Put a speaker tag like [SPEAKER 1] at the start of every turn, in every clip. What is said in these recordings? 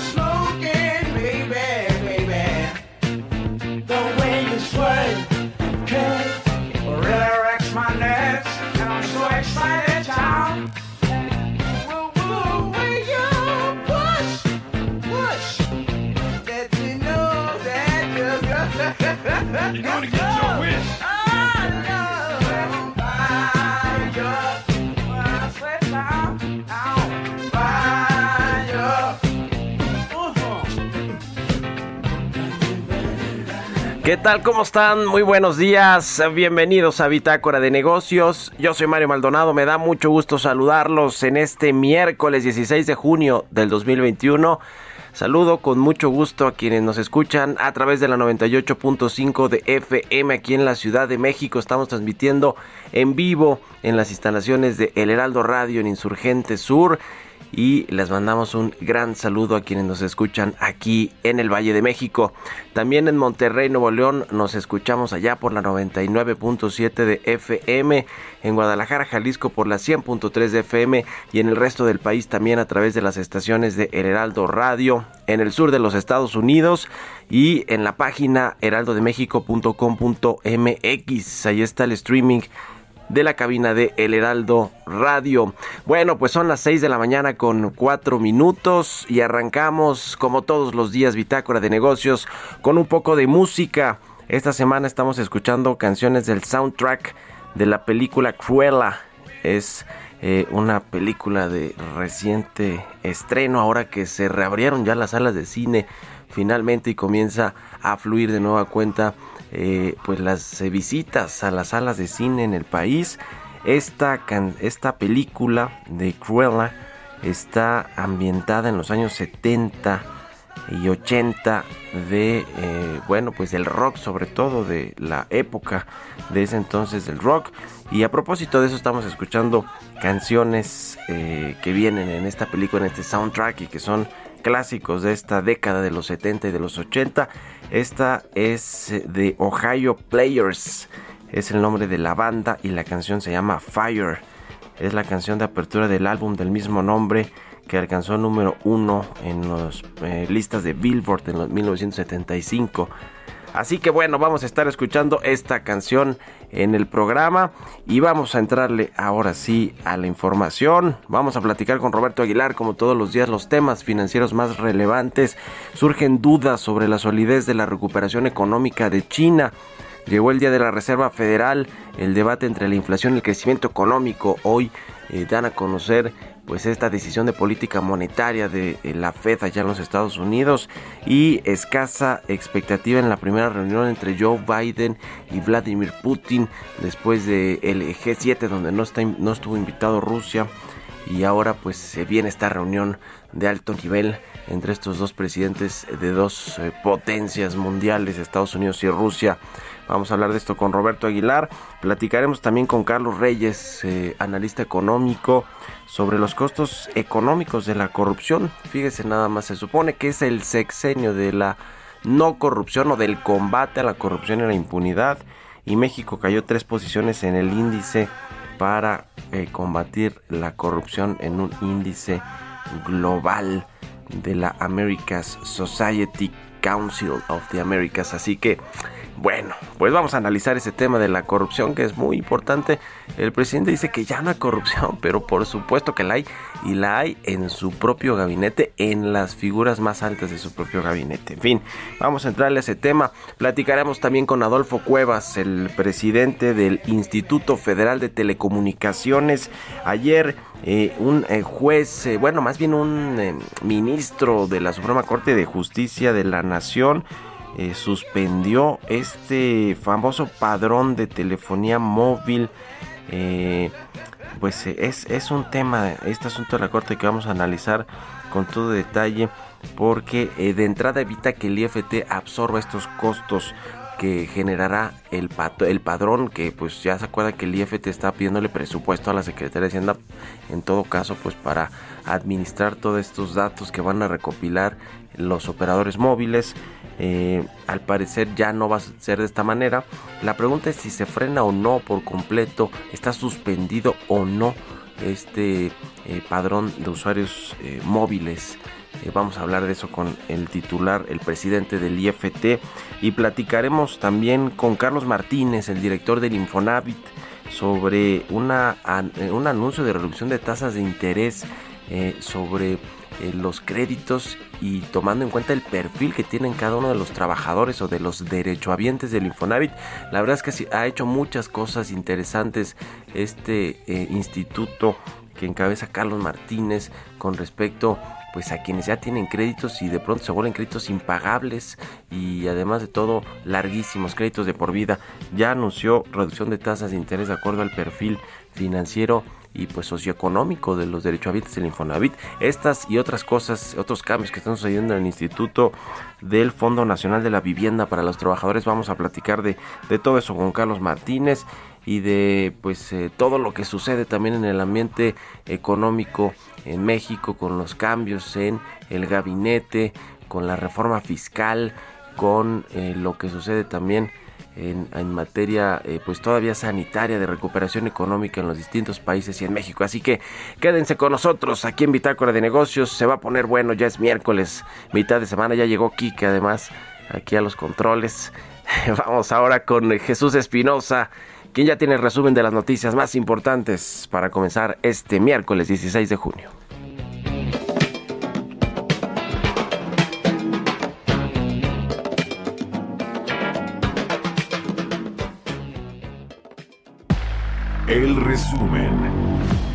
[SPEAKER 1] slow
[SPEAKER 2] ¿Qué tal? ¿Cómo están? Muy buenos días. Bienvenidos a Bitácora de Negocios. Yo soy Mario Maldonado. Me da mucho gusto saludarlos en este miércoles 16 de junio del 2021. Saludo con mucho gusto a quienes nos escuchan a través de la 98.5 de FM aquí en la Ciudad de México. Estamos transmitiendo en vivo en las instalaciones de El Heraldo Radio en Insurgente Sur y les mandamos un gran saludo a quienes nos escuchan aquí en el Valle de México. También en Monterrey, Nuevo León, nos escuchamos allá por la 99.7 de FM, en Guadalajara, Jalisco por la 100.3 de FM y en el resto del país también a través de las estaciones de El Heraldo Radio, en el sur de los Estados Unidos y en la página heraldodemexico.com.mx. Ahí está el streaming de la cabina de El Heraldo Radio. Bueno, pues son las 6 de la mañana con 4 minutos y arrancamos como todos los días Bitácora de Negocios con un poco de música. Esta semana estamos escuchando canciones del soundtrack de la película Cruella. Es eh, una película de reciente estreno ahora que se reabrieron ya las salas de cine finalmente y comienza a fluir de nueva cuenta eh, pues las eh, visitas a las salas de cine en el país. Esta, esta película de Cruella está ambientada en los años 70 y 80 de, eh, bueno, pues del rock, sobre todo de la época de ese entonces del rock. Y a propósito de eso estamos escuchando canciones que vienen en esta película, en este soundtrack y que son clásicos de esta década de los 70 y de los 80. Esta es eh, de Ohio Players. Es el nombre de la banda y la canción se llama Fire. Es la canción de apertura del álbum del mismo nombre que alcanzó número uno en las eh, listas de Billboard en los 1975. Así que bueno, vamos a estar escuchando esta canción en el programa y vamos a entrarle ahora sí a la información. Vamos a platicar con Roberto Aguilar como todos los días los temas financieros más relevantes. Surgen dudas sobre la solidez de la recuperación económica de China. Llegó el día de la Reserva Federal, el debate entre la inflación y el crecimiento económico. Hoy eh, dan a conocer pues esta decisión de política monetaria de eh, la Fed allá en los Estados Unidos y escasa expectativa en la primera reunión entre Joe Biden y Vladimir Putin después del el G7 donde no, está, estuvo invitado Rusia y ahora pues se viene esta reunión de alto nivel entre estos dos presidentes de dos eh, potencias mundiales, Estados Unidos y Rusia. Vamos a hablar de esto con Roberto Aguilar. Platicaremos también con Carlos Reyes, eh, analista económico, sobre los costos económicos de la corrupción. Fíjese nada más, se supone que es el sexenio de la no corrupción o del combate a la corrupción y la impunidad. Y México cayó tres posiciones en el índice para eh, combatir la corrupción en un índice global de la America's Society Council of the Americas. Así que bueno, pues vamos a analizar ese tema de la corrupción que es muy importante. El presidente dice que ya no hay corrupción, pero por supuesto que la hay y la hay en su propio gabinete, en las figuras más altas de su propio gabinete. En fin, vamos a entrarle a ese tema. Platicaremos también con Adolfo Cuevas, el presidente del Instituto Federal de Telecomunicaciones. Ayer eh, un eh, juez, eh, bueno, más bien un ministro de la Suprema Corte de Justicia de la Nación, suspendió este famoso padrón de telefonía móvil. Pues es, es un tema, este asunto de la Corte que vamos a analizar con todo detalle porque de entrada evita que el IFT absorba estos costos que generará el, el padrón que pues ya se acuerda que el IFT está pidiéndole presupuesto a la Secretaría de Hacienda en todo caso pues para administrar todos estos datos que van a recopilar los operadores móviles eh, al parecer ya no va a ser de esta manera. La pregunta es si se frena o no por completo, está suspendido o no este eh, padrón de usuarios eh, móviles. Vamos a hablar de eso con el titular, el presidente del IFT y platicaremos también con Carlos Martínez, el director del Infonavit, sobre una, un anuncio de reducción de tasas de interés sobre los créditos y tomando en cuenta el perfil que tienen cada uno de los trabajadores o de los derechohabientes del Infonavit. La verdad es que ha hecho muchas cosas interesantes este eh, instituto que encabeza Carlos Martínez con respecto pues a quienes ya tienen créditos y de pronto se vuelven créditos impagables y además de todo larguísimos créditos de por vida. Ya anunció reducción de tasas de interés de acuerdo al perfil financiero y pues socioeconómico de los derechohabientes del Infonavit. Estas y otras cosas, otros cambios que están sucediendo en el Instituto del Fondo Nacional de la Vivienda para los Trabajadores. Vamos a platicar de, de todo eso con Carlos Martínez y de pues eh, todo lo que sucede también en el ambiente económico en México con los cambios en el gabinete, con la reforma fiscal, con eh, lo que sucede también en, materia eh, pues todavía sanitaria de recuperación económica en los distintos países y en México. Así que quédense con nosotros aquí en Bitácora de Negocios. Se va a poner bueno, ya es miércoles, mitad de semana, ya llegó Kike además aquí a los controles. Vamos ahora con Jesús Espinosa, quien ya tiene el resumen de las noticias más importantes para comenzar este miércoles 16 de junio.
[SPEAKER 3] El resumen.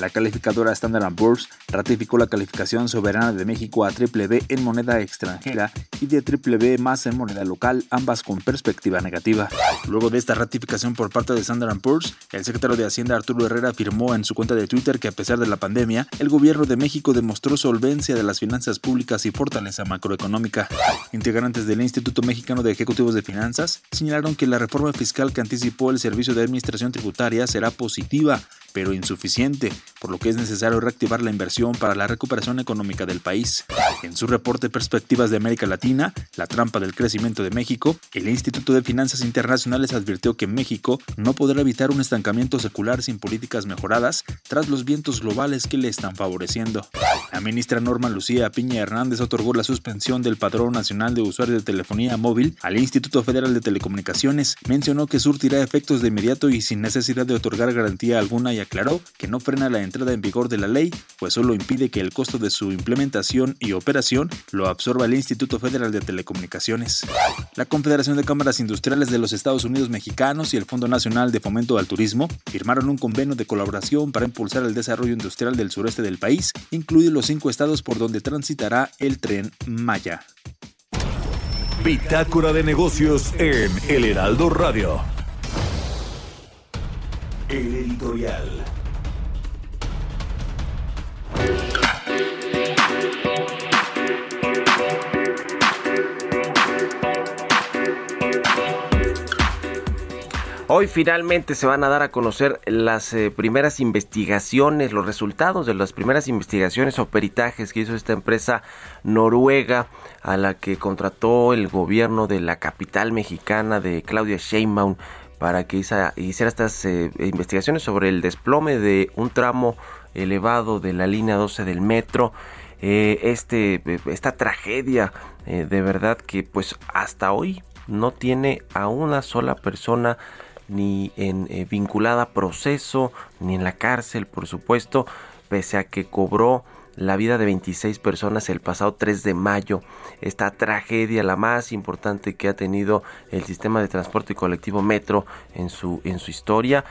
[SPEAKER 1] La calificadora Standard Poor's ratificó la calificación soberana de México a triple B en moneda extranjera y de triple B más en moneda local, ambas con perspectiva negativa. Luego de esta ratificación por parte de Standard Poor's, el secretario de Hacienda Arturo Herrera afirmó en su cuenta de Twitter que a pesar de la pandemia, el gobierno de México demostró solvencia de las finanzas públicas y fortaleza macroeconómica. Integrantes del Instituto Mexicano de Ejecutivos de Finanzas señalaron que la reforma fiscal que anticipó el Servicio de Administración Tributaria será positiva, pero insuficiente, por lo que es necesario reactivar la inversión para la recuperación económica del país. En su reporte Perspectivas de América Latina, la trampa del crecimiento de México, el Instituto de Finanzas Internacionales advirtió que México no podrá evitar un estancamiento secular sin políticas mejoradas tras los vientos globales que le están favoreciendo. La ministra Norma Lucía Piña Hernández otorgó la suspensión del Padrón Nacional de Usuarios de Telefonía Móvil al Instituto Federal de Telecomunicaciones. Mencionó que surtirá efectos de inmediato y sin necesidad de otorgar garantía alguna y aclaró que no frena la entrada en vigor de la ley, pues solo impide que el costo de su implementación y operación lo absorba el Instituto Federal de Telecomunicaciones. La Confederación de Cámaras Industriales de los Estados Unidos Mexicanos y el Fondo Nacional de Fomento al Turismo firmaron un convenio de colaboración para impulsar el desarrollo industrial del sureste del país, incluidos los cinco estados por donde transitará el tren Maya.
[SPEAKER 3] Bitácora de negocios en El Heraldo Radio. El editorial.
[SPEAKER 2] Hoy finalmente se van a dar a conocer las eh, primeras investigaciones, los resultados de las primeras investigaciones o peritajes que hizo esta empresa noruega a la que contrató el gobierno de la capital mexicana de Claudia Sheinbaum para que hiciera estas eh, investigaciones sobre el desplome de un tramo elevado de la línea 12 del metro. eh, este, esta tragedia eh, de verdad que pues hasta hoy no tiene a una sola persona ni en eh, vinculada a proceso ni en la cárcel por supuesto pese a que cobró la vida de 26 personas el pasado 3 de mayo. Esta tragedia, la más importante que ha tenido el sistema de transporte colectivo Metro en su, en su historia.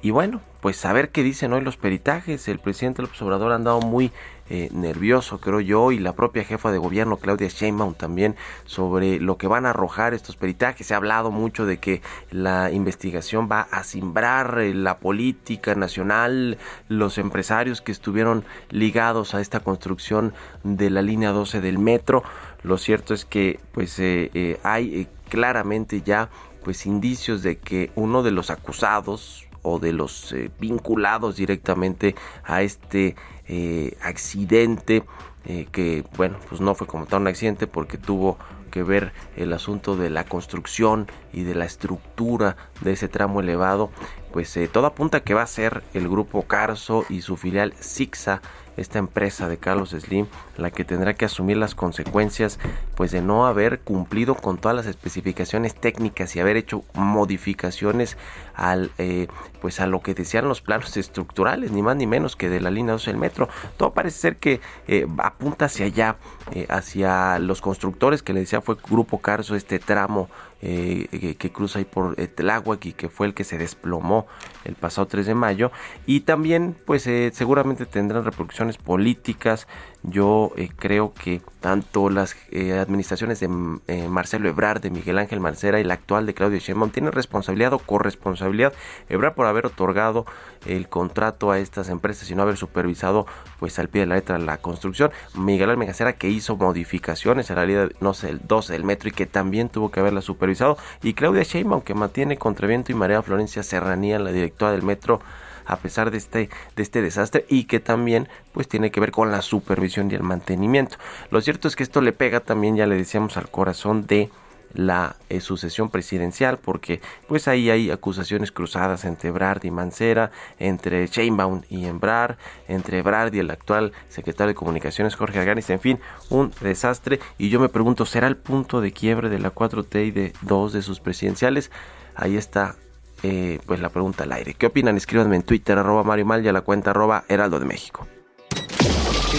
[SPEAKER 2] Y bueno, pues a ver qué dicen hoy los peritajes. El presidente López Obrador ha andado muy eh, nervioso, creo yo, y la propia jefa de gobierno, Claudia Sheinbaum, también sobre lo que van a arrojar estos peritajes. Se ha hablado mucho de que la investigación va a simbrar eh, la política nacional, los empresarios que estuvieron ligados a esta construcción de la línea 12 del metro. Lo cierto es que pues eh, hay claramente ya pues indicios de que uno de los acusados o de los eh, vinculados directamente a este eh, accidente eh, que bueno pues no fue como tal un accidente porque tuvo que ver el asunto de la construcción y de la estructura de ese tramo elevado pues todo apunta que va a ser el grupo Carso y su filial Sixa esta empresa de Carlos Slim la que tendrá que asumir las consecuencias pues de no haber cumplido con todas las especificaciones técnicas y haber hecho modificaciones al eh, pues a lo que decían los planos estructurales ni más ni menos que de la línea 12 del metro. Todo parece ser que eh, apunta hacia allá eh, hacia los constructores que le decía fue Grupo Carso este tramo eh, que, cruza ahí por Tláhuac y que fue el que se desplomó el pasado 3 de mayo. Y también pues eh, seguramente tendrán repercusiones políticas yo eh, creo que tanto las administraciones de Marcelo Ebrard, de Miguel Ángel Marcera y la actual de Claudio Sheinbaum tienen responsabilidad o corresponsabilidad. Ebrard por haber otorgado el contrato a estas empresas y no haber supervisado pues al pie de la letra la construcción. Miguel Ángel Marcera que hizo modificaciones la línea no sé el 12 del metro y que también tuvo que haberla supervisado. Y Claudia Sheinbaum que mantiene contra viento y marea Florencia Serranía, la directora del metro a pesar de este, de este desastre y que también pues tiene que ver con la supervisión y el mantenimiento. Lo cierto es que esto le pega también, ya le decíamos, al corazón de la eh, sucesión presidencial porque pues ahí hay acusaciones cruzadas entre Brad y Mancera, entre Sheinbaum y Embrard, entre Brad y el actual secretario de Comunicaciones Jorge Arganis, en fin, un desastre y yo me pregunto, ¿será el punto de quiebre de la 4T y de dos de sus presidenciales? Ahí está eh, pues la pregunta al aire. ¿Qué opinan? Escríbanme en Twitter, arroba Mario Mal y a la cuenta arroba Heraldo de México.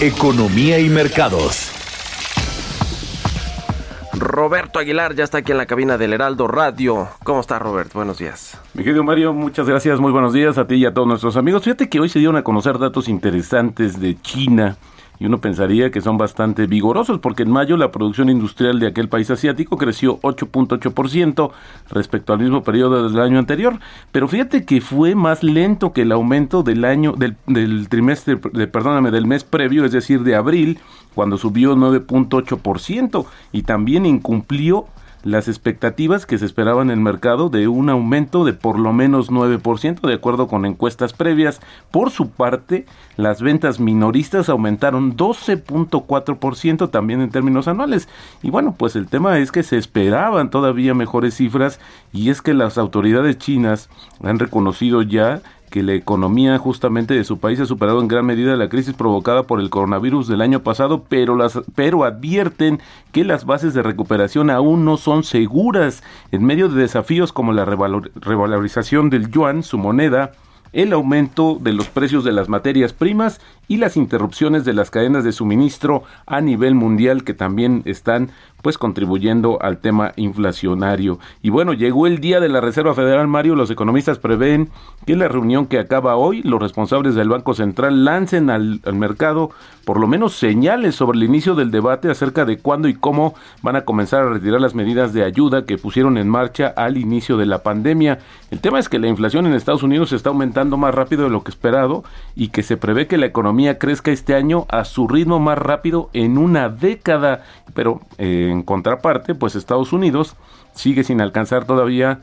[SPEAKER 3] Economía y mercados.
[SPEAKER 2] Roberto Aguilar ya está aquí en la cabina del Heraldo Radio. ¿Cómo está Roberto? Buenos días.
[SPEAKER 4] Mi querido Mario, muchas gracias, muy buenos días a ti y a todos nuestros amigos. Fíjate que hoy se dieron a conocer datos interesantes de China y uno pensaría que son bastante vigorosos porque en mayo la producción industrial de aquel país asiático creció 8.8% respecto al mismo periodo del año anterior, pero fíjate que fue más lento que el aumento del año del, del trimestre, de, perdóname, del mes previo, es decir, de abril, cuando subió 9.8% y también incumplió las expectativas que se esperaban en el mercado de un aumento de por lo menos 9% de acuerdo con encuestas previas. Por su parte, las ventas minoristas aumentaron 12.4% también en términos anuales. Y bueno, pues el tema es que se esperaban todavía mejores cifras y es que las autoridades chinas han reconocido ya que la economía justamente de su país ha superado en gran medida la crisis provocada por el coronavirus del año pasado, pero las pero advierten que las bases de recuperación aún no son seguras. En medio de desafíos como la revalorización del yuan, su moneda, el aumento de los precios de las materias primas y las interrupciones de las cadenas de suministro a nivel mundial que también están pues contribuyendo al tema inflacionario. Y bueno, llegó el día de la Reserva Federal, Mario, los economistas prevén que en la reunión que acaba hoy, los responsables del Banco Central lancen al, al, mercado por lo menos señales sobre el inicio del debate acerca de cuándo y cómo van a comenzar a retirar las medidas de ayuda que pusieron en marcha al inicio de la pandemia. El tema es que la inflación en Estados Unidos está aumentando más rápido de lo que esperado y que se prevé que la economía crezca este año a su ritmo más rápido en una década, pero eh, en contraparte, pues Estados Unidos sigue sin alcanzar todavía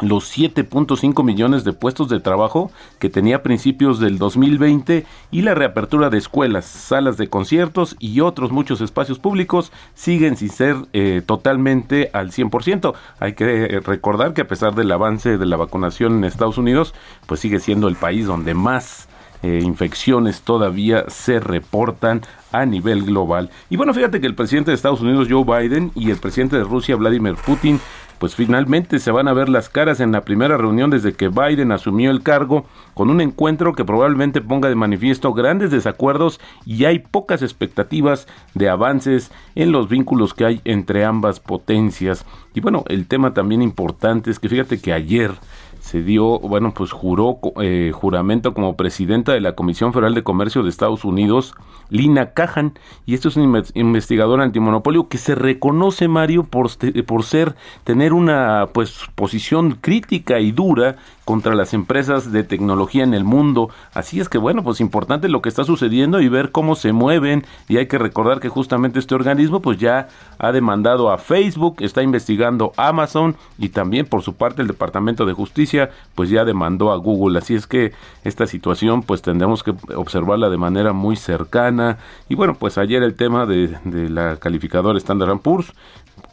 [SPEAKER 4] los 7.5 millones de puestos de trabajo que tenía a principios del 2020 y la reapertura de escuelas, salas de conciertos y otros muchos espacios públicos siguen sin ser eh, totalmente al 100%. Hay que eh, recordar que a pesar del avance de la vacunación en Estados Unidos, pues sigue siendo el país donde más eh, infecciones todavía se reportan a nivel global. Y bueno, fíjate que el presidente de Estados Unidos, Joe Biden, y el presidente de Rusia, Vladimir Putin, pues finalmente se van a ver las caras en la primera reunión desde que Biden asumió el cargo, con un encuentro que probablemente ponga de manifiesto grandes desacuerdos y hay pocas expectativas de avances en los vínculos que hay entre ambas potencias. Y bueno, el tema también importante es que fíjate que ayer se dio, bueno, pues juró eh, juramento como presidenta de la Comisión Federal de Comercio de Estados Unidos, Lina Cajan, y esto es un investigador antimonopolio que se reconoce, Mario, por, por ser, tener una pues posición crítica y dura contra las empresas de tecnología en el mundo. Así es que bueno, pues importante lo que está sucediendo y ver cómo se mueven y hay que recordar que justamente este organismo pues ya ha demandado a Facebook, está investigando Amazon y también por su parte el Departamento de Justicia pues ya demandó a Google. Así es que esta situación pues tendremos que observarla de manera muy cercana y bueno, pues ayer el tema de, de la calificadora Standard Poor's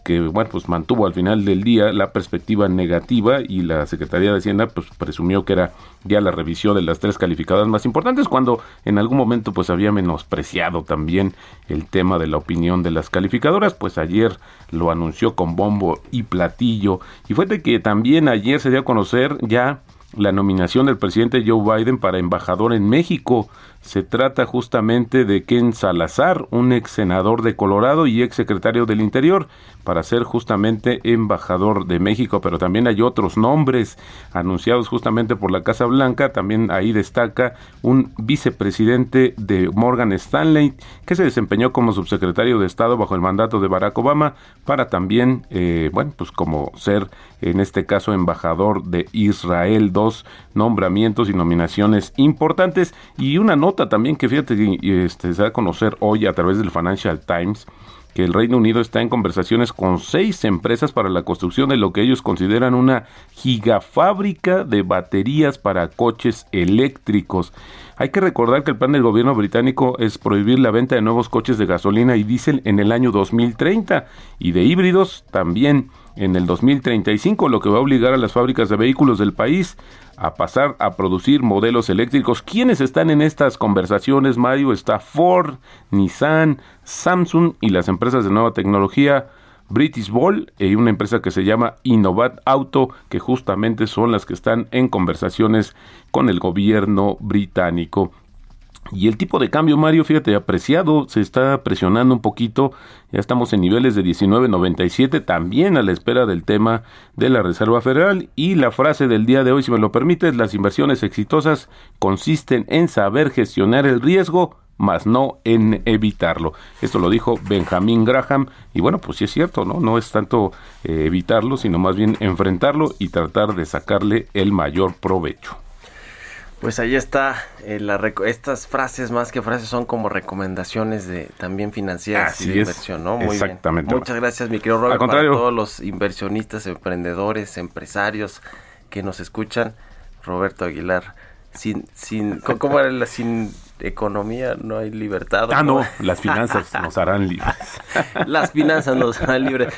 [SPEAKER 4] que bueno pues mantuvo al final del día la perspectiva negativa y la Secretaría de Hacienda pues presumió que era ya la revisión de las tres calificadas más importantes cuando en algún momento pues había menospreciado también el tema de la opinión de las calificadoras. Pues ayer lo anunció con bombo y platillo. Y fue de que también ayer se dio a conocer ya la nominación del presidente Joe Biden para embajador en México se trata justamente de Ken Salazar, un ex senador de Colorado y ex secretario del Interior, para ser justamente embajador de México, pero también hay otros nombres anunciados justamente por la Casa Blanca, también ahí destaca un vicepresidente de Morgan Stanley, que se desempeñó como subsecretario de Estado bajo el mandato de Barack Obama, para también, eh, bueno, pues como ser en este caso embajador de Israel, dos nombramientos y nominaciones importantes. Y una nota también que fíjate que este, se da a conocer hoy a través del Financial Times que el Reino Unido está en conversaciones con seis empresas para la construcción de lo que ellos consideran una gigafábrica de baterías para coches eléctricos. Hay que recordar que el plan del gobierno británico es prohibir la venta de nuevos coches de gasolina y diésel en el año 2030 y de híbridos también en el 2035, lo que va a obligar a las fábricas de vehículos del país a pasar a producir modelos eléctricos. ¿Quiénes están en estas conversaciones, Mario? Está Ford, Nissan, Samsung y las empresas de nueva tecnología. British Ball y una empresa que se llama Innovat Auto, que justamente son las que están en conversaciones con el gobierno británico. Y el tipo de cambio, Mario, fíjate, apreciado, se está presionando un poquito, ya estamos en niveles de 19.97, también a la espera del tema de la Reserva Federal. Y la frase del día de hoy, si me lo permites, las inversiones exitosas consisten en saber gestionar el riesgo, más no en evitarlo. Esto lo dijo Benjamin Graham y bueno, pues sí es cierto, ¿no? No es tanto eh, evitarlo, sino más bien enfrentarlo y tratar de sacarle el mayor provecho.
[SPEAKER 2] Pues ahí está, eh, la estas frases más que frases son como recomendaciones de también financieras y de inversión, ¿no?
[SPEAKER 4] Muy Exactamente.
[SPEAKER 2] Muchas gracias, mi querido Robert, para todos los inversionistas, emprendedores, empresarios que nos escuchan. Roberto Aguilar, sin, sin, ¿cómo era la sin economía no hay libertad?
[SPEAKER 4] Ah, no, las finanzas nos harán libres.
[SPEAKER 2] las finanzas nos harán libres.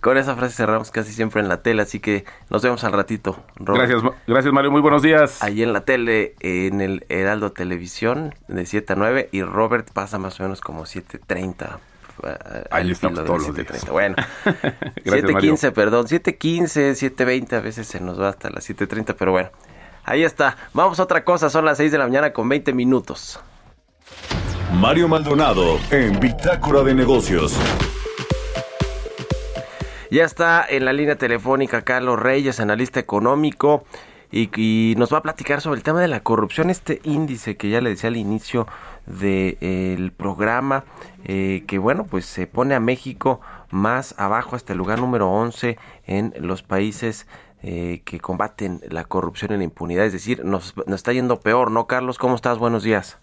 [SPEAKER 2] Con esa frase cerramos casi siempre en la tele, así que nos vemos al ratito.
[SPEAKER 4] Gracias, gracias Mario, muy buenos días.
[SPEAKER 2] Ahí en la tele, en el Heraldo Televisión, de 7 a 9, y Robert pasa más o menos como 7.30.
[SPEAKER 4] Eh, Ahí estamos todos los días.
[SPEAKER 2] Bueno, 7.15, perdón, 7.15, 7.20, a veces se nos va hasta las 7.30, pero bueno, ahí está. Vamos a otra cosa, son las 6 de la mañana con 20 minutos.
[SPEAKER 3] Mario Maldonado en Bitácora de Negocios.
[SPEAKER 2] Ya está en la línea telefónica Carlos Reyes, analista económico, y, nos va a platicar sobre el tema de la corrupción, este índice que ya le decía al inicio del programa, eh, que bueno, pues se pone a México más abajo hasta el lugar número 11 en los países eh, que combaten la corrupción y la impunidad, es decir, nos, nos está yendo peor, ¿no, Carlos? ¿Cómo estás? Buenos días.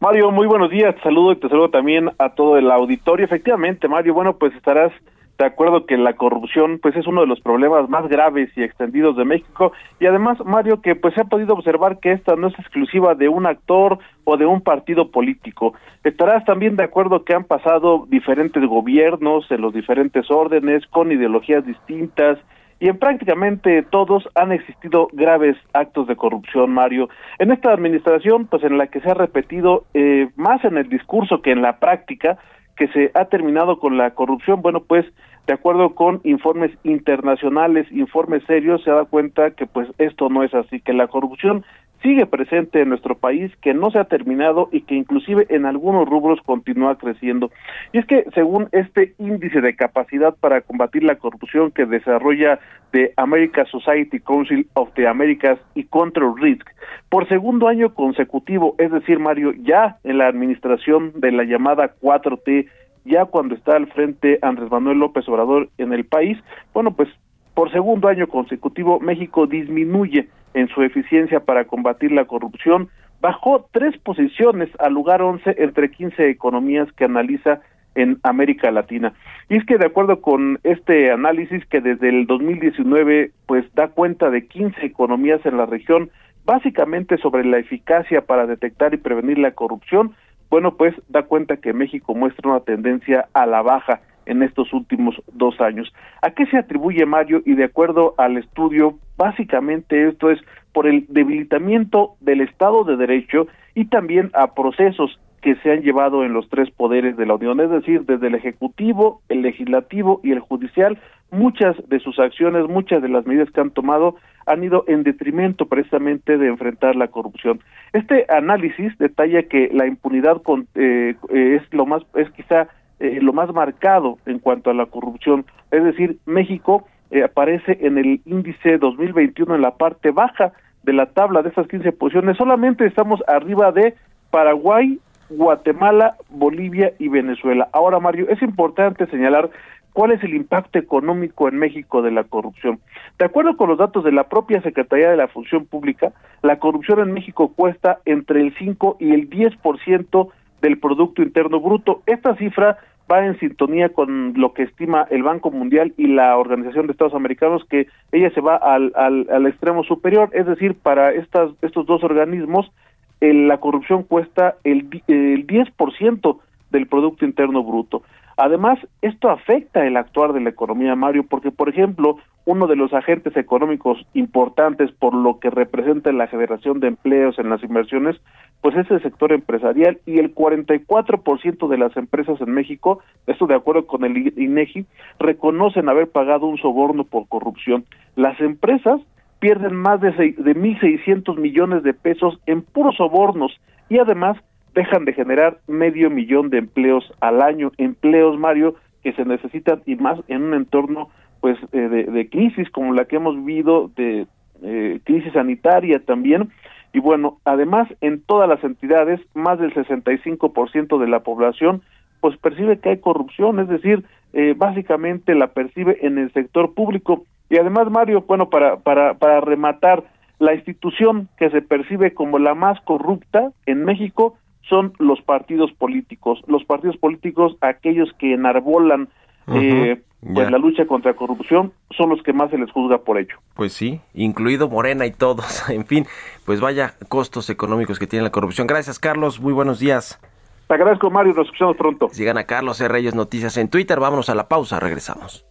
[SPEAKER 5] Mario, muy buenos días, te saludo y te saludo también a todo el auditorio. Efectivamente, Mario, bueno, pues estarás de acuerdo que la corrupción pues es uno de los problemas más graves y extendidos de México y además Mario que pues se ha podido observar que esta no es exclusiva de un actor o de un partido político. Estarás también de acuerdo que han pasado diferentes gobiernos en los diferentes órdenes con ideologías distintas y en prácticamente todos han existido graves actos de corrupción, Mario. En esta administración, pues en la que se ha repetido eh, más en el discurso que en la práctica, que se ha terminado con la corrupción, bueno, pues de acuerdo con informes internacionales, informes serios, se da cuenta que pues esto no es así, que la corrupción sigue presente en nuestro país, que no se ha terminado y que inclusive en algunos rubros continúa creciendo. Y es que según este índice de capacidad para combatir la corrupción que desarrolla the American Society Council of the Americas y Control Risk, por segundo año consecutivo, es decir, Mario, ya en la administración de la llamada 4T, ya cuando está al frente Andrés Manuel López Obrador en el país, bueno, pues por segundo año consecutivo México disminuye en su eficiencia para combatir la corrupción, bajó tres posiciones al lugar 11 entre 15 economías que analiza en América Latina. Y es que de acuerdo con este análisis que desde el 2019 pues da cuenta de 15 economías en la región, básicamente sobre la eficacia para detectar y prevenir la corrupción, bueno, pues da cuenta que México muestra una tendencia a la baja en estos últimos dos años. ¿A qué se atribuye Mario? Y de acuerdo al estudio, básicamente esto es por el debilitamiento del Estado de Derecho y también a procesos que se han llevado en los tres poderes de la Unión, es decir, desde el Ejecutivo, el Legislativo y el Judicial, muchas de sus acciones, muchas de las medidas que han tomado han ido en detrimento precisamente de enfrentar la corrupción. Este análisis detalla que la impunidad con, eh, es lo más, es quizá eh, lo más marcado en cuanto a la corrupción. Es decir, México eh, aparece en el índice 2021 en la parte baja de la tabla de esas 15 posiciones. Solamente estamos arriba de Paraguay, Guatemala, Bolivia y Venezuela. Ahora, Mario, es importante señalar cuál es el impacto económico en México de la corrupción. De acuerdo con los datos de la propia Secretaría de la Función Pública, la corrupción en México cuesta entre el 5 y el 10% del Producto Interno Bruto. Esta cifra va en sintonía con lo que estima el Banco Mundial y la Organización de Estados Americanos, que ella se va al, al, al extremo superior, es decir, para estas, estos dos organismos, la corrupción cuesta el, el 10% del Producto Interno Bruto. Además, esto afecta el actuar de la economía, Mario, porque, por ejemplo, uno de los agentes económicos importantes por lo que representa la generación de empleos en las inversiones, pues es el sector empresarial y el 44% de las empresas en México, esto de acuerdo con el INEGI, reconocen haber pagado un soborno por corrupción. Las empresas pierden más de, de 1.600 millones de pesos en puros sobornos y además dejan de generar medio millón de empleos al año, empleos, Mario, que se necesitan y más en un entorno pues eh, de, de, crisis como la que hemos vivido, de eh, crisis sanitaria también, y bueno, además en todas las entidades, más del 65% de la población pues percibe que hay corrupción, es decir, eh, básicamente la percibe en el sector público. Y además, Mario, bueno, para, para, para rematar, la institución que se percibe como la más corrupta en México son los partidos políticos. Los partidos políticos, aquellos que enarbolan eh, pues la lucha contra la corrupción, son los que más se les juzga por ello.
[SPEAKER 2] Pues sí, incluido Morena y todos. En fin, pues vaya costos económicos que tiene la corrupción. Gracias, Carlos. Muy buenos días.
[SPEAKER 5] Te agradezco, Mario. Nos escuchamos pronto.
[SPEAKER 2] Sigan a Carlos C. Reyes Noticias en Twitter. Vámonos a la pausa. Regresamos.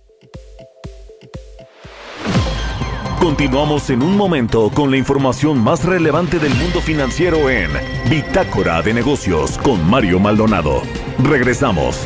[SPEAKER 3] Continuamos en un momento con la información más relevante del mundo financiero en Bitácora de Negocios con Mario Maldonado. Regresamos.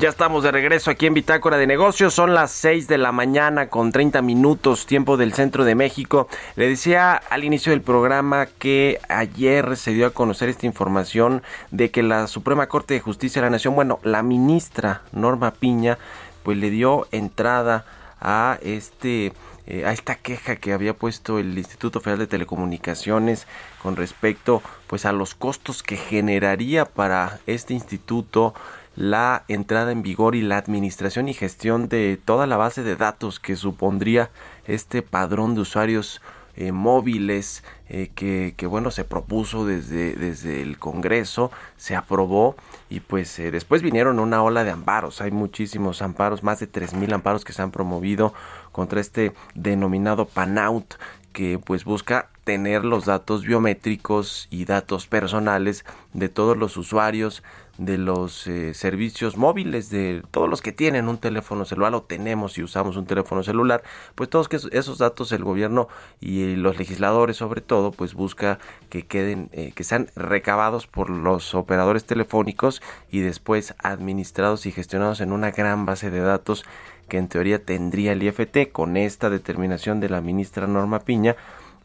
[SPEAKER 2] Ya estamos de regreso aquí en Bitácora de Negocios. Son las 6 de la mañana con 30 minutos, tiempo del centro de México. Le decía al inicio del programa que ayer se dio a conocer esta información de que la Suprema Corte de Justicia de la Nación, bueno, la ministra Norma Piña, pues le dio entrada a este eh, a esta queja que había puesto el Instituto Federal de Telecomunicaciones con respecto pues a los costos que generaría para este instituto la entrada en vigor y la administración y gestión de toda la base de datos que supondría este padrón de usuarios eh, móviles eh, que, que, bueno se propuso desde, desde el Congreso, se aprobó y pues eh, después vinieron una ola de amparos, hay muchísimos amparos, más de mil amparos que se han promovido contra este denominado PANOUT que pues busca tener los datos biométricos y datos personales de todos los usuarios de los eh, servicios móviles de todos los que tienen un teléfono celular o tenemos y usamos un teléfono celular pues todos que esos datos el gobierno y los legisladores sobre todo pues busca que queden eh, que sean recabados por los operadores telefónicos y después administrados y gestionados en una gran base de datos que en teoría tendría el IFT con esta determinación de la ministra Norma Piña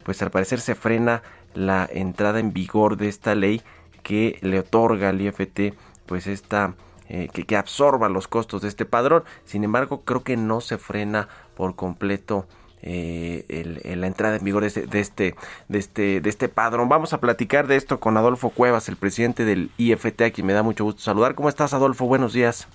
[SPEAKER 2] pues al parecer se frena la entrada en vigor de esta ley que le otorga al IFT pues esta eh, que, absorba los costos de este padrón. Sin embargo, creo que no se frena por completo eh, la entrada en vigor de este, de este, de este, de este padrón. Vamos a platicar de esto con Adolfo Cuevas, el presidente del IFT, a quien me da mucho gusto saludar. ¿Cómo estás, Adolfo? Buenos días.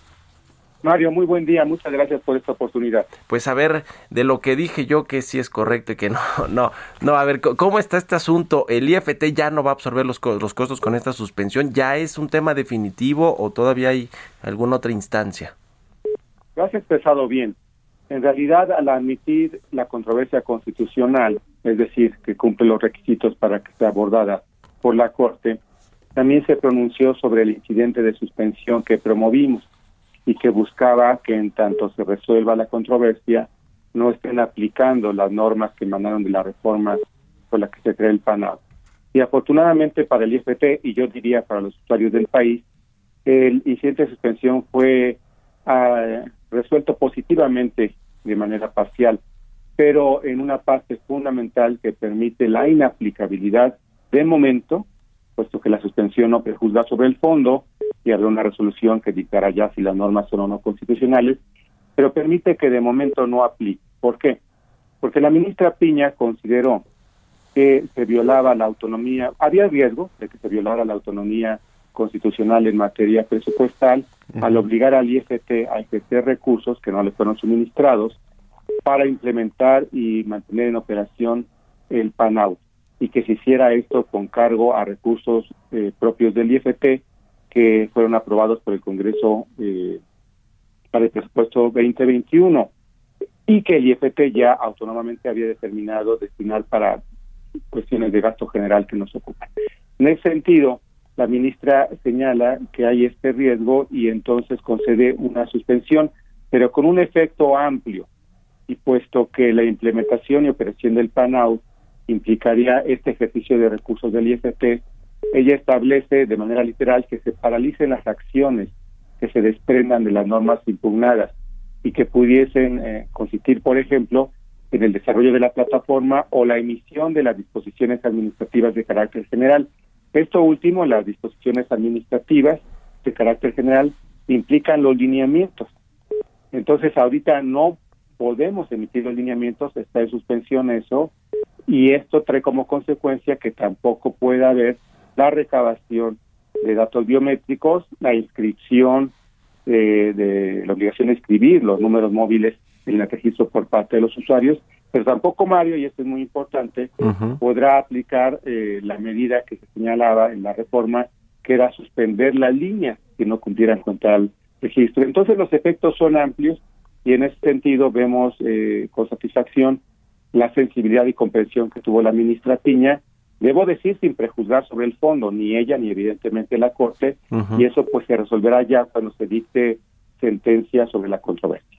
[SPEAKER 6] Mario, muy buen día, muchas gracias por esta oportunidad.
[SPEAKER 2] Pues a ver, de lo que dije yo que sí es correcto y que no, no, no, a ver, ¿cómo está este asunto? ¿El IFT ya no va a absorber los, los costos con esta suspensión? ¿Ya es un tema definitivo o todavía hay alguna otra instancia?
[SPEAKER 6] Lo has expresado bien. En realidad, al admitir la controversia constitucional, es decir, que cumple los requisitos para que sea abordada por la Corte, también se pronunció sobre el incidente de suspensión que promovimos y que buscaba que en tanto se resuelva la controversia no estén aplicando las normas que emanaron de la reforma por la que se crea el PANAB. Y afortunadamente para el IFT y yo diría para los usuarios del país, el incidente de suspensión fue ah, resuelto positivamente de manera parcial, pero en una parte fundamental que permite la inaplicabilidad de momento, puesto que la suspensión no prejuzga sobre el fondo, y habrá una resolución que dictará ya si las normas son o no constitucionales, pero permite que de momento no aplique. ¿Por qué? Porque la ministra Piña consideró que se violaba la autonomía, había riesgo de que se violara la autonomía constitucional en materia presupuestal al obligar al IFT a ejercer recursos que no le fueron suministrados para implementar y mantener en operación el PANAU y que se hiciera esto con cargo a recursos eh, propios del IFT que fueron aprobados por el Congreso eh, para el presupuesto 2021 y que el IFT ya autónomamente había determinado destinar para cuestiones de gasto general que nos ocupan. En ese sentido, la ministra señala que hay este riesgo y entonces concede una suspensión, pero con un efecto amplio, y puesto que la implementación y operación del PANAU implicaría este ejercicio de recursos del IFT, ella establece de manera literal que se paralicen las acciones que se desprendan de las normas impugnadas y que pudiesen eh, consistir, por ejemplo, en el desarrollo de la plataforma o la emisión de las disposiciones administrativas de carácter general. Esto último, las disposiciones administrativas de carácter general, implican los lineamientos. Entonces, ahorita no podemos emitir los lineamientos, está en suspensión eso, y esto trae como consecuencia que tampoco pueda haber la recabación de datos biométricos, la inscripción de, la obligación de escribir los números móviles en el registro por parte de los usuarios, pero tampoco Mario, y esto es muy importante, podrá aplicar eh, la medida que se señalaba en la reforma, que era suspender las líneas que no cumplieran con tal registro. Entonces los efectos son amplios y en ese sentido vemos eh, con satisfacción la sensibilidad y comprensión que tuvo la ministra Piña Debo decir sin prejuzgar sobre el fondo, ni ella ni evidentemente la Corte, y eso pues se resolverá ya cuando se dicte sentencia sobre la controversia.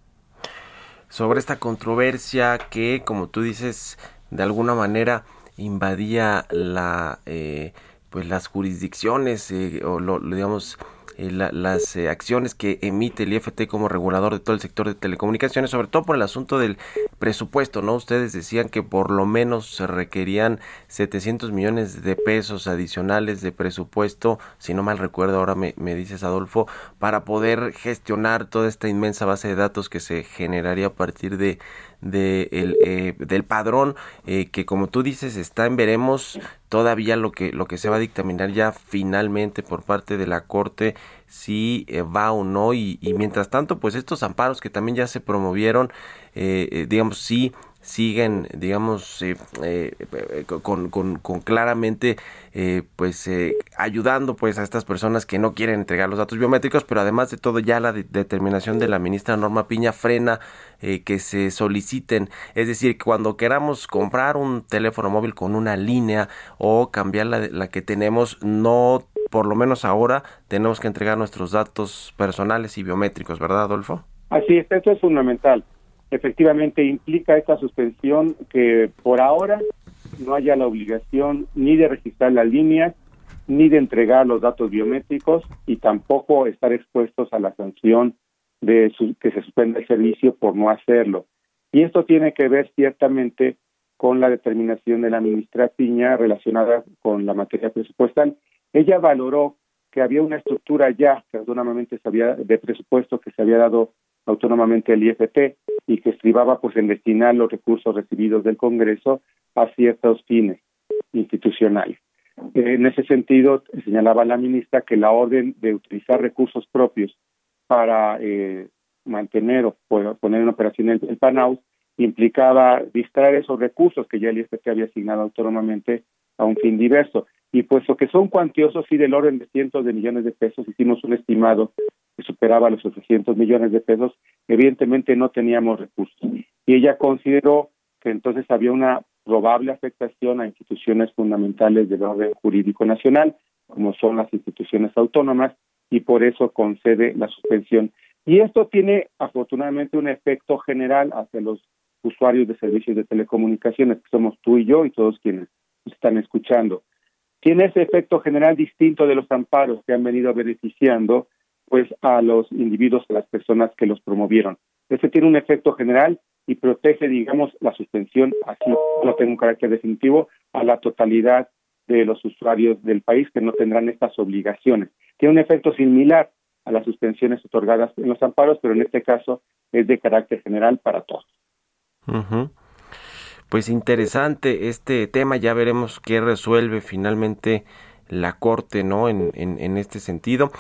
[SPEAKER 2] Sobre esta controversia que, como tú dices, de alguna manera invadía la, eh, pues las jurisdicciones eh, o lo, digamos eh, las eh, acciones que emite el IFT como regulador de todo el sector de telecomunicaciones, sobre todo por el asunto del presupuesto, ¿no? Ustedes decían que por lo menos se requerían 700 millones de pesos adicionales de presupuesto, si no mal recuerdo, ahora me, me dices Adolfo, para poder gestionar toda esta inmensa base de datos que se generaría a partir de de el, eh, del padrón eh, que como tú dices está en veremos todavía lo que lo que se va a dictaminar ya finalmente por parte de la corte si eh, va o no. Y, y, mientras tanto pues estos amparos que también ya se promovieron digamos sí siguen, digamos, eh, eh, con, con, con, claramente, eh, pues, ayudando, pues, a estas personas que no quieren entregar los datos biométricos, pero además de todo, ya la determinación de la ministra Norma Piña frena que se soliciten, es decir, cuando queramos comprar un teléfono móvil con una línea o cambiar la, la que tenemos, no, por lo menos ahora, tenemos que entregar nuestros datos personales y biométricos, ¿verdad, Adolfo?
[SPEAKER 6] Así es, esto es fundamental efectivamente implica esta suspensión que por ahora no haya la obligación ni de registrar las líneas, ni de entregar los datos biométricos y tampoco estar expuestos a la sanción de que se suspenda el servicio por no hacerlo. Y esto tiene que ver ciertamente con la determinación de la ministra Piña relacionada con la materia presupuestal. Ella valoró que había una estructura ya que se había de presupuesto que se había dado autónomamente el IFT y que estribaba pues en destinar los recursos recibidos del Congreso a ciertos fines institucionales. En ese sentido, señalaba la ministra que la orden de utilizar recursos propios para eh, mantener o poner en operación el, el PANAUS implicaba distraer esos recursos que ya el IFT había asignado autónomamente a un fin diverso. Y puesto que son cuantiosos y del orden de cientos de millones de pesos, hicimos un estimado superaba los 800 millones de pesos, evidentemente no teníamos recursos. Y ella consideró que entonces había una probable afectación a instituciones fundamentales del orden jurídico nacional, como son las instituciones autónomas, y por eso concede la suspensión. Y esto tiene afortunadamente un efecto general hacia los usuarios de servicios de telecomunicaciones, que somos tú y yo y todos quienes están escuchando. Tiene ese efecto general distinto de los amparos que han venido beneficiando pues a los individuos, a las personas que los promovieron. Ese tiene un efecto general y protege, digamos, la suspensión, así no tengo un carácter definitivo, a la totalidad de los usuarios del país que no tendrán estas obligaciones. Tiene un efecto similar a las suspensiones otorgadas en los amparos, pero en este caso es de carácter general para todos.
[SPEAKER 2] Pues interesante este tema, ya veremos qué resuelve finalmente la corte, ¿no? En, en, este sentido.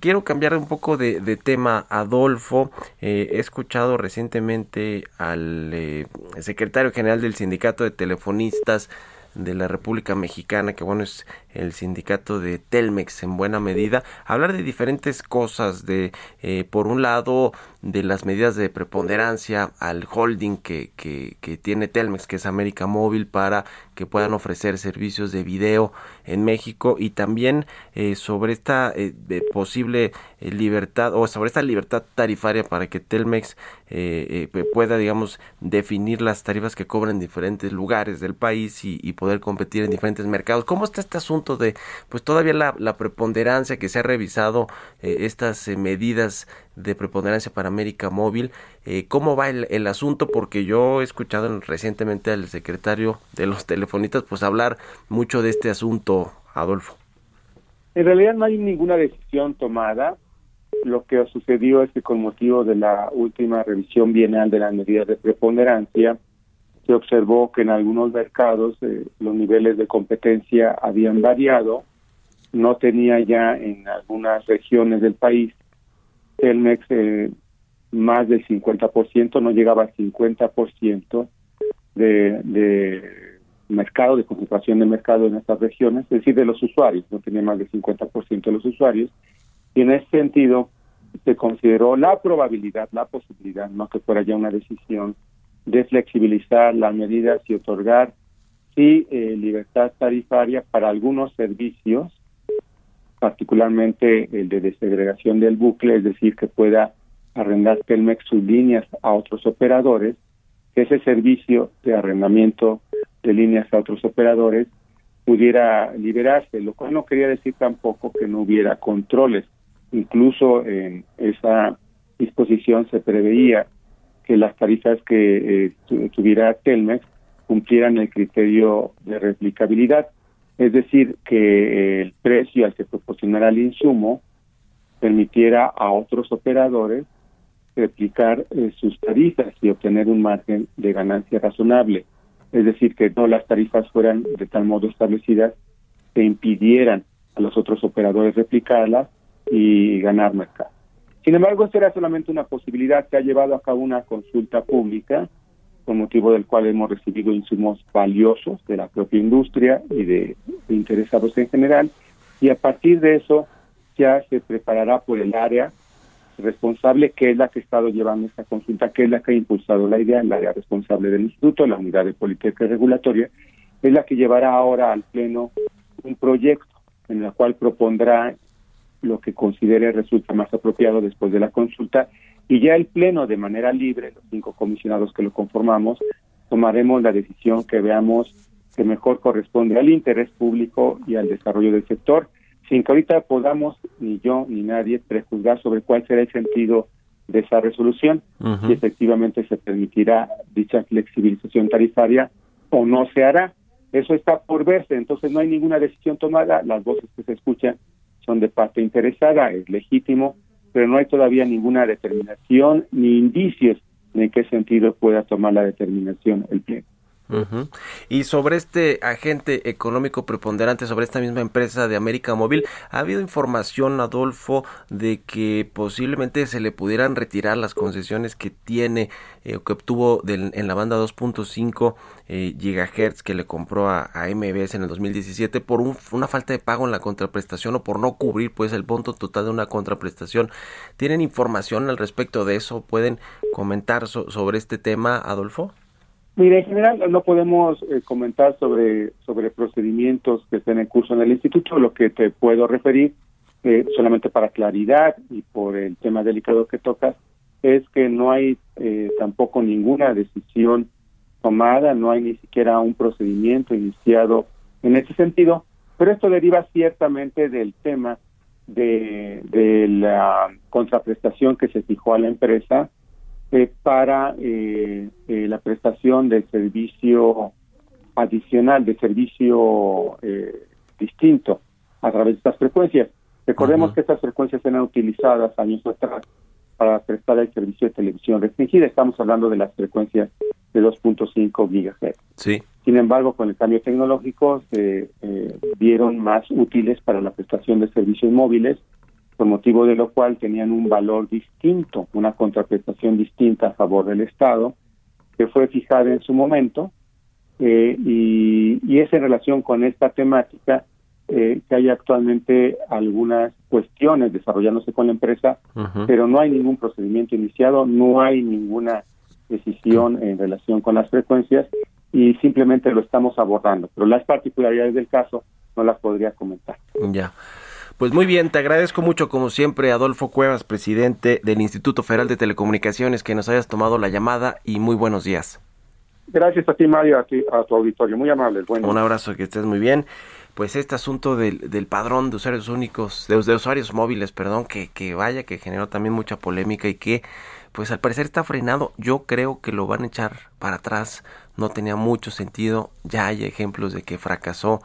[SPEAKER 2] quiero cambiar un poco de, tema, Adolfo. Eh, he escuchado recientemente al eh, secretario general del Sindicato de Telefonistas de la República Mexicana, que bueno, es el sindicato de Telmex en buena medida, hablar de diferentes cosas, de eh, por un lado de las medidas de preponderancia al holding que, que, tiene Telmex, que es América Móvil, para que puedan ofrecer servicios de video en México y también eh, sobre esta eh, posible eh, libertad o sobre esta libertad tarifaria para que Telmex pueda, digamos, definir las tarifas que cobran en diferentes lugares del país y, poder competir en diferentes mercados. ¿Cómo está este asunto de, pues todavía la, la preponderancia que se ha revisado estas medidas de preponderancia para América Móvil. Eh, ¿Cómo va el, asunto? Porque yo he escuchado recientemente al secretario de los telefonitas pues hablar mucho de este asunto, Adolfo.
[SPEAKER 6] En realidad no hay ninguna decisión tomada. Lo que sucedió es que con motivo de la última revisión bienal de las medidas de preponderancia, se observó que en algunos mercados eh, los niveles de competencia habían variado, no tenía ya en algunas regiones del país Telmex eh, más del 50%, no llegaba al 50% de, de mercado, de concentración de mercado en estas regiones, es decir, de los usuarios, no tenía más del 50% de los usuarios, y en ese sentido se consideró la probabilidad, la posibilidad, no que fuera ya una decisión, de flexibilizar las medidas y otorgar sí eh, libertad tarifaria para algunos servicios particularmente el de desegregación del bucle, es decir, que pueda arrendar Telmex sus líneas a otros operadores, ese servicio de arrendamiento de líneas a otros operadores pudiera liberarse, lo cual no quería decir tampoco que no hubiera controles. Incluso en esa disposición se preveía que las tarifas que eh, tuviera Telmex cumplieran el criterio de replicabilidad es decir, que el precio al que proporcionara el insumo permitiera a otros operadores replicar eh, sus tarifas y obtener un margen de ganancia razonable. Es decir, que no las tarifas fueran de tal modo establecidas que impidieran a los otros operadores replicarlas y ganar mercado. Sin embargo, esto era solamente una posibilidad. Se ha llevado a cabo una consulta pública motivo del cual hemos recibido insumos valiosos de la propia industria y de, de interesados en general, y a partir de eso ya se preparará por el área responsable, que es la que ha estado llevando esta consulta, que es la que ha impulsado la idea, el área responsable del instituto, la unidad de política regulatoria, es la que llevará ahora al Pleno un proyecto en el cual propondrá lo que considere resulta más apropiado después de la consulta y ya el Pleno de manera libre, los cinco comisionados que lo conformamos, tomaremos la decisión que veamos que mejor corresponde al interés público y al desarrollo del sector, sin que ahorita podamos, ni yo ni nadie, prejuzgar sobre cuál será el sentido de esa resolución, si efectivamente se permitirá dicha flexibilización tarifaria o no se hará. Eso está por verse, entonces no hay ninguna decisión tomada, las voces que se escuchan son de parte interesada, es legítimo, pero no hay todavía ninguna determinación ni indicios de en qué sentido pueda tomar la determinación el
[SPEAKER 2] Ujú. Y sobre este agente económico preponderante, sobre esta misma empresa de América Móvil, ¿ha habido información, Adolfo, de que posiblemente se le pudieran retirar las concesiones que tiene eh, o que obtuvo del- en la banda 2.5 eh, gigahertz que le compró a, a MBS en el 2017 por un- una falta de pago en la contraprestación o por no cubrir pues el monto total de una contraprestación? ¿Tienen información al respecto de eso? ¿Pueden comentar so- sobre este tema, Adolfo?
[SPEAKER 6] Mire, en general no podemos eh, comentar sobre, sobre procedimientos que estén en curso en el instituto. Lo que te puedo referir, eh, solamente para claridad y por el tema delicado que tocas, es que no hay eh, tampoco ninguna decisión tomada, no hay ni siquiera un procedimiento iniciado en ese sentido, pero esto deriva ciertamente del tema de, de la contraprestación que se fijó a la empresa eh, para eh, eh, la prestación del servicio adicional, de servicio eh, distinto a través de estas frecuencias. Recordemos que estas frecuencias eran utilizadas años atrás para prestar el servicio de televisión restringida. Estamos hablando de las frecuencias de 2.5 gigahertz.
[SPEAKER 2] Sí.
[SPEAKER 6] Sin embargo, con el cambio tecnológico se eh, vieron más útiles para la prestación de servicios móviles, por motivo de lo cual tenían un valor distinto, una contraprestación distinta a favor del Estado, que fue fijada en su momento, eh, y, y es en relación con esta temática eh, que hay actualmente algunas cuestiones desarrollándose con la empresa, pero no hay ningún procedimiento iniciado, no hay ninguna decisión en relación con las frecuencias y simplemente lo estamos abordando. Pero las particularidades del caso no las podría comentar.
[SPEAKER 2] Ya. Pues muy bien, te agradezco mucho como siempre, Adolfo Cuevas, presidente del Instituto Federal de Telecomunicaciones, que nos hayas tomado la llamada y muy buenos días.
[SPEAKER 6] Gracias a ti, Mario, a, ti, a tu auditorio. Muy amable. Bueno.
[SPEAKER 2] Un abrazo, que estés muy bien. Pues este asunto del, del padrón de usuarios únicos, de, de usuarios móviles, perdón, que, que vaya, que generó también mucha polémica y que pues al parecer está frenado. Yo creo que lo van a echar para atrás. No tenía mucho sentido. Ya hay ejemplos de que fracasó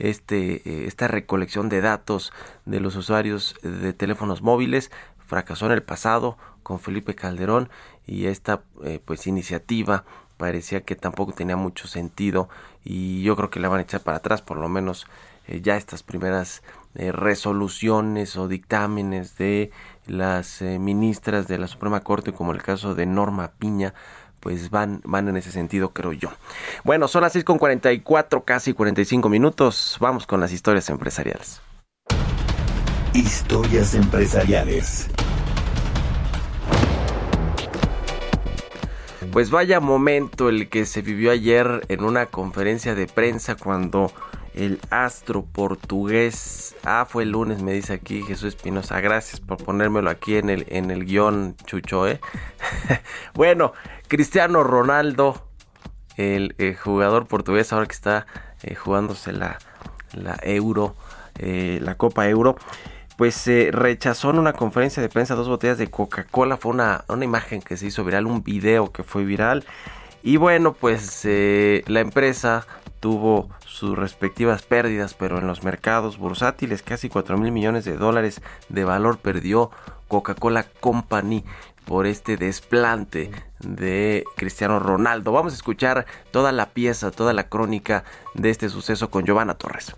[SPEAKER 2] este eh, esta recolección de datos de los usuarios de teléfonos móviles. Fracasó en el pasado con Felipe Calderón y esta eh, pues iniciativa parecía que tampoco tenía mucho sentido y yo creo que la van a echar para atrás por lo menos eh, ya estas primeras eh, resoluciones o dictámenes de las ministras de la Suprema Corte como el caso de Norma Piña pues van, van en ese sentido creo yo. Bueno, son las 6 con 44, casi 45 minutos. Vamos con las historias empresariales.
[SPEAKER 3] Historias empresariales.
[SPEAKER 2] Pues vaya momento el que se vivió ayer en una conferencia de prensa cuando el astro portugués, ah, fue el lunes, me dice aquí Jesús Espinosa, gracias por ponérmelo aquí en el, en el guion, Chucho, ¿eh? bueno, Cristiano Ronaldo, el, eh, jugador portugués, ahora que está eh, jugándose la, la Euro, la Copa Euro, pues rechazó en una conferencia de prensa dos botellas de Coca-Cola. Fue una, una imagen que se hizo viral, un video que fue viral. Y bueno, pues eh, la empresa tuvo sus respectivas pérdidas, pero en los mercados bursátiles casi 4 mil millones de dólares de valor perdió Coca-Cola Company por este desplante de Cristiano Ronaldo. Vamos a escuchar toda la pieza, toda la crónica de este suceso con Giovanna Torres.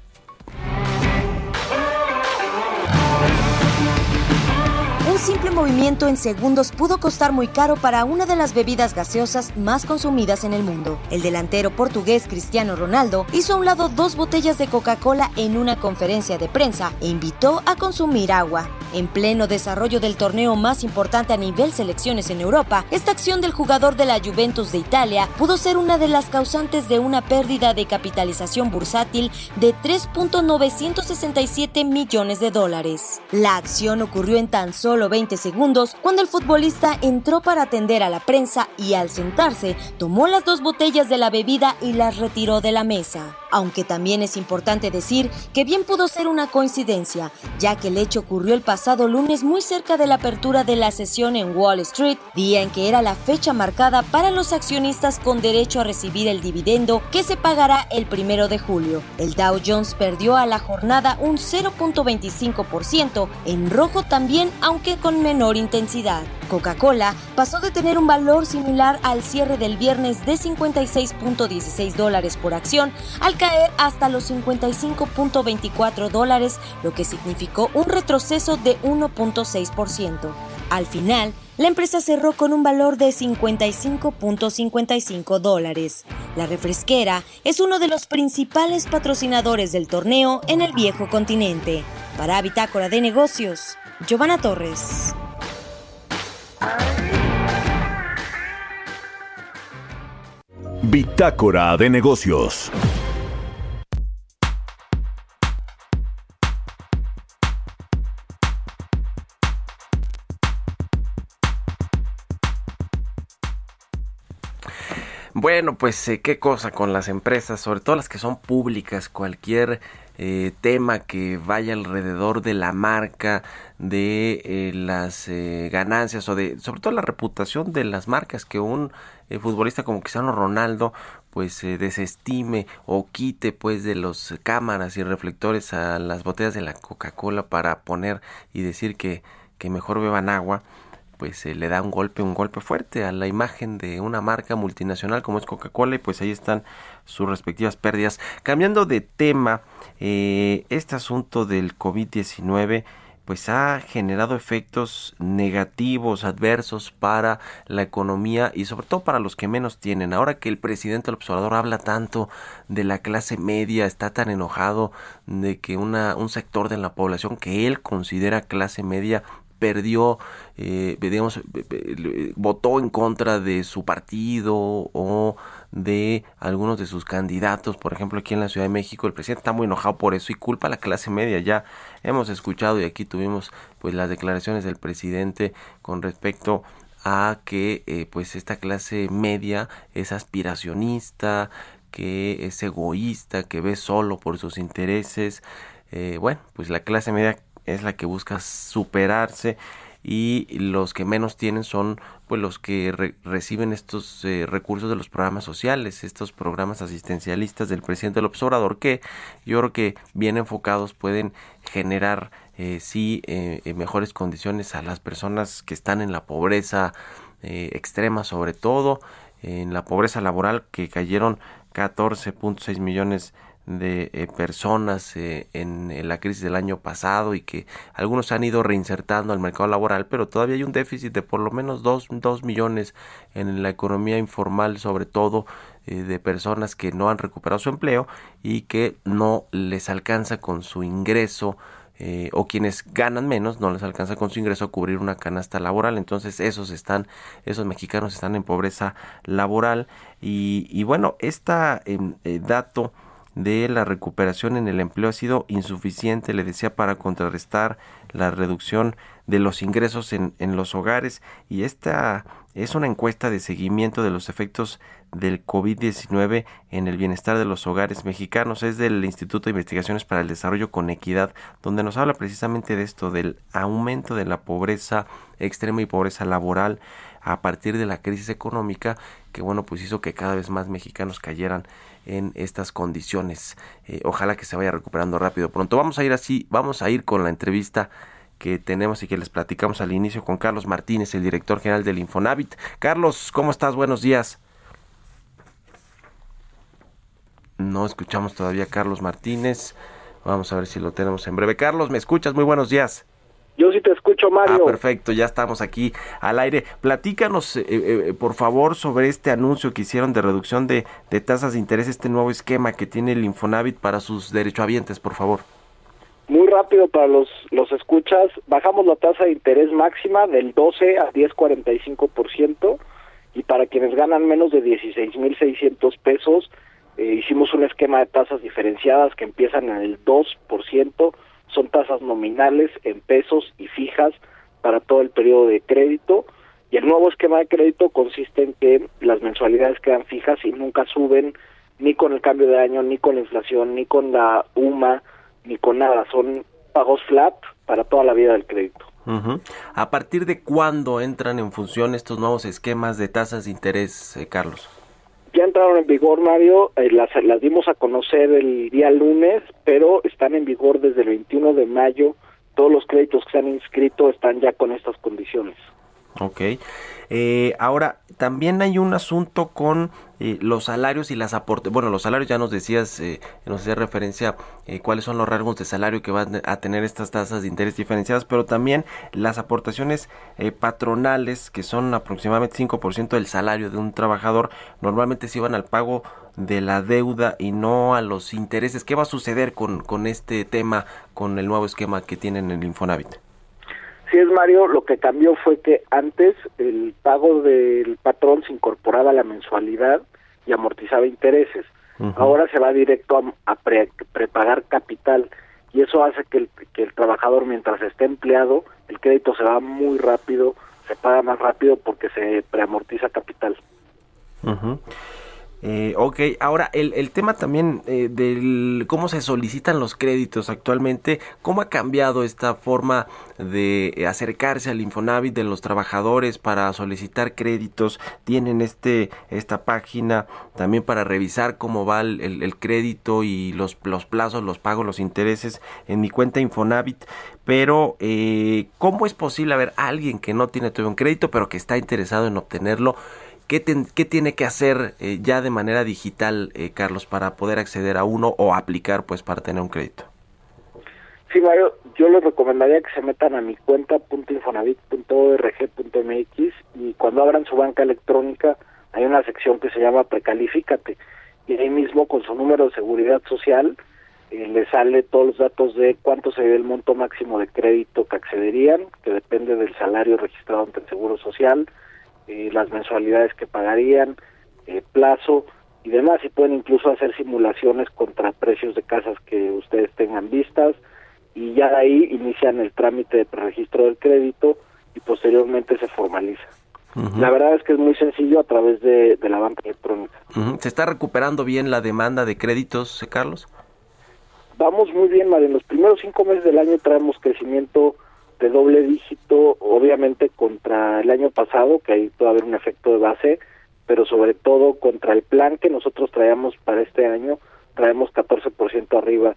[SPEAKER 7] Simple movimiento en segundos pudo costar muy caro para una de las bebidas gaseosas más consumidas en el mundo. El delantero portugués Cristiano Ronaldo hizo a un lado dos botellas de Coca-Cola en una conferencia de prensa e invitó a consumir agua. En pleno desarrollo del torneo más importante a nivel selecciones en Europa, esta acción del jugador de la Juventus de Italia pudo ser una de las causantes de una pérdida de capitalización bursátil de 3.967 millones de dólares. La acción ocurrió en tan solo 20 segundos cuando el futbolista entró para atender a la prensa y al sentarse tomó las dos botellas de la bebida y las retiró de la mesa aunque también es importante decir que bien pudo ser una coincidencia, ya que el hecho ocurrió el pasado lunes muy cerca de la apertura de la sesión en Wall Street, día en que era la fecha marcada para los accionistas con derecho a recibir el dividendo que se pagará el primero de julio. El Dow Jones perdió a la jornada un 0.25%, en rojo también, aunque con menor intensidad. Coca-Cola pasó de tener un valor similar al cierre del viernes de 56.16 dólares por acción al caer hasta los 55.24 dólares, lo que significó un retroceso de 1.6%. Al final, la empresa cerró con un valor de 55.55 dólares. La refresquera es uno de los principales patrocinadores del torneo en el viejo continente. Para Bitácora de Negocios, Giovanna Torres.
[SPEAKER 3] Bitácora de negocios.
[SPEAKER 2] Bueno, pues eh, qué cosa con las empresas, sobre todo las que son públicas, cualquier eh, tema que vaya alrededor de la marca, de eh, las eh, ganancias o de sobre todo la reputación de las marcas que un futbolista como Cristiano Ronaldo pues desestime o quite pues de los cámaras y reflectores a las botellas de la Coca-Cola para poner y decir que, que mejor beban agua pues le da un golpe, un golpe fuerte a la imagen de una marca multinacional como es Coca-Cola y pues ahí están sus respectivas pérdidas. Cambiando de tema, eh, este asunto del COVID-19 pues ha generado efectos negativos, adversos para la economía y sobre todo para los que menos tienen. Ahora que el presidente del observador habla tanto de la clase media, está tan enojado de que una, un sector de la población que él considera clase media perdió, eh, digamos, votó en contra de su partido o de algunos de sus candidatos, por ejemplo aquí en la Ciudad de México, el presidente está muy enojado por eso y culpa a la clase media. Ya hemos escuchado y aquí tuvimos pues las declaraciones del presidente con respecto a que eh, pues esta clase media es aspiracionista, que es egoísta, que ve solo por sus intereses. Eh, bueno, pues la clase media es la que busca superarse y los que menos tienen son pues los que reciben estos eh, recursos de los programas sociales, estos programas asistencialistas del presidente López Obrador que yo creo que bien enfocados pueden generar eh, sí eh, mejores condiciones a las personas que están en la pobreza extrema sobre todo en la pobreza laboral que cayeron 14.6 millones de eh, personas eh, en, la crisis del año pasado y que algunos se han ido reinsertando al mercado laboral, pero todavía hay un déficit de por lo menos 2 dos, millones en la economía informal, sobre todo eh, de personas que no han recuperado su empleo y que no les alcanza con su ingreso o quienes ganan menos no les alcanza con su ingreso a cubrir una canasta laboral. Entonces esos están esos mexicanos están en pobreza laboral. Y, bueno este dato de la recuperación en el empleo ha sido insuficiente, le decía, para contrarrestar la reducción de los ingresos en, en los hogares y esta es una encuesta de seguimiento de los efectos del COVID-19 en el bienestar de los hogares mexicanos. Es del Instituto de Investigaciones para el Desarrollo con Equidad, donde nos habla precisamente de esto, del aumento de la pobreza extrema y pobreza laboral a partir de la crisis económica que bueno pues hizo que cada vez más mexicanos cayeran en estas condiciones. Eh, ojalá que se vaya recuperando rápido pronto. Vamos a ir así, vamos a ir con la entrevista que tenemos y que les platicamos al inicio con Carlos Martínez, el director general del Infonavit. Carlos, ¿cómo estás? Buenos días. No escuchamos todavía a Carlos Martínez. Vamos a ver si lo tenemos en breve. Carlos, ¿me escuchas? Muy buenos días.
[SPEAKER 8] Yo sí te escucho, Mario.
[SPEAKER 2] Ah, perfecto, ya estamos aquí al aire. Platícanos, eh, eh, por favor, sobre este anuncio que hicieron de reducción de, de tasas de interés, este nuevo esquema que tiene el Infonavit para sus derechohabientes, por favor.
[SPEAKER 8] Muy rápido para los, los escuchas, bajamos la tasa de interés máxima del 12 a 10,45% y para quienes ganan menos de 16,600 pesos, eh, hicimos un esquema de tasas diferenciadas que empiezan en el 2%, son tasas nominales en pesos y fijas para todo el periodo de crédito. Y el nuevo esquema de crédito consiste en que las mensualidades quedan fijas y nunca suben ni con el cambio de año, ni con la inflación, ni con la UMA, ni con nada. Son pagos flat para toda la vida del crédito.
[SPEAKER 2] Ujú. ¿A partir de cuándo entran en función estos nuevos esquemas de tasas de interés, eh, Carlos?
[SPEAKER 8] Ya entraron en vigor, Mario, eh, las, las dimos a conocer el día lunes, pero están en vigor desde el 21 de mayo. Todos los créditos que se han inscrito están ya con estas condiciones.
[SPEAKER 2] Ok. Eh, ahora, también hay un asunto con eh, los salarios y las aportes. Bueno, los salarios ya nos decías, eh, nos hacía referencia eh, cuáles son los rasgos de salario que van a tener estas tasas de interés diferenciadas, pero también las aportaciones eh, patronales, que son aproximadamente 5% del salario de un trabajador, normalmente se iban al pago de la deuda y no a los intereses. ¿Qué va a suceder con, con este tema, con el nuevo esquema que tienen en el Infonavit?
[SPEAKER 8] Sí es Mario, lo que cambió fue que antes el pago del patrón se incorporaba a la mensualidad y amortizaba intereses. Ahora se va directo a, a pre- prepagar capital y eso hace que el, que el trabajador mientras esté empleado, el crédito se va muy rápido, se paga más rápido porque se preamortiza capital.
[SPEAKER 2] Ujú. Eh, ok, ahora el, el tema también eh, del cómo se solicitan los créditos actualmente, cómo ha cambiado esta forma de acercarse al Infonavit de los trabajadores para solicitar créditos, tienen este esta página también para revisar cómo va el, el- el crédito y los, los plazos, los pagos, los intereses en mi cuenta Infonavit, pero eh, ¿cómo es posible haber alguien que no tiene todavía un crédito pero que está interesado en obtenerlo? ¿Qué, tiene que hacer eh, ya de manera digital, eh, Carlos, para poder acceder a uno o aplicar pues para tener un crédito?
[SPEAKER 8] Sí, Mario, yo les recomendaría que se metan a mi cuenta .infonavit.org.mx y cuando abran su banca electrónica hay una sección que se llama Precalifícate y ahí mismo con su número de seguridad social eh, le sale todos los datos de cuánto sería el monto máximo de crédito que accederían, que depende del salario registrado ante el Seguro Social, eh, las mensualidades que pagarían, eh, plazo y demás. Y pueden incluso hacer simulaciones contra precios de casas que ustedes tengan vistas y ya de ahí inician el trámite de preregistro del crédito y posteriormente se formaliza. La verdad es que es muy sencillo a través de, de la banca electrónica.
[SPEAKER 2] ¿Se está recuperando bien la demanda de créditos, Carlos?
[SPEAKER 8] Vamos muy bien, Mario. En los primeros cinco meses del año traemos crecimiento de doble dígito, obviamente contra el año pasado, que ahí puede haber un efecto de base, pero sobre todo contra el plan que nosotros traíamos para este año, traemos 14% arriba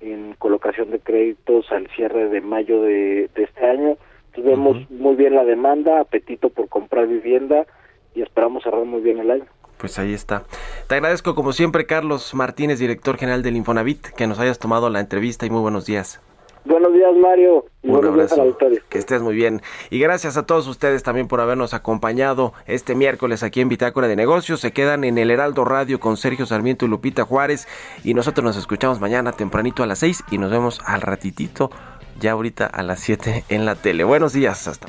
[SPEAKER 8] en colocación de créditos al cierre de mayo de, de este año. Entonces vemos muy bien la demanda, apetito por comprar vivienda y esperamos cerrar muy bien el año.
[SPEAKER 2] Pues ahí está. Te agradezco como siempre, Carlos Martínez, director general del Infonavit, que nos hayas tomado la entrevista y muy buenos días.
[SPEAKER 8] Buenos días, Mario.
[SPEAKER 2] Un
[SPEAKER 8] buenos días a la
[SPEAKER 2] abrazo.
[SPEAKER 8] auditorio.
[SPEAKER 2] Que estés muy bien. Y gracias a todos ustedes también por habernos acompañado este miércoles aquí en Bitácora de Negocios. Se quedan en el Heraldo Radio con Sergio Sarmiento y Lupita Juárez. Y nosotros nos escuchamos mañana tempranito a las 6 y nos vemos al ratitito, ya ahorita a las 7 en la tele. Buenos días. Hasta.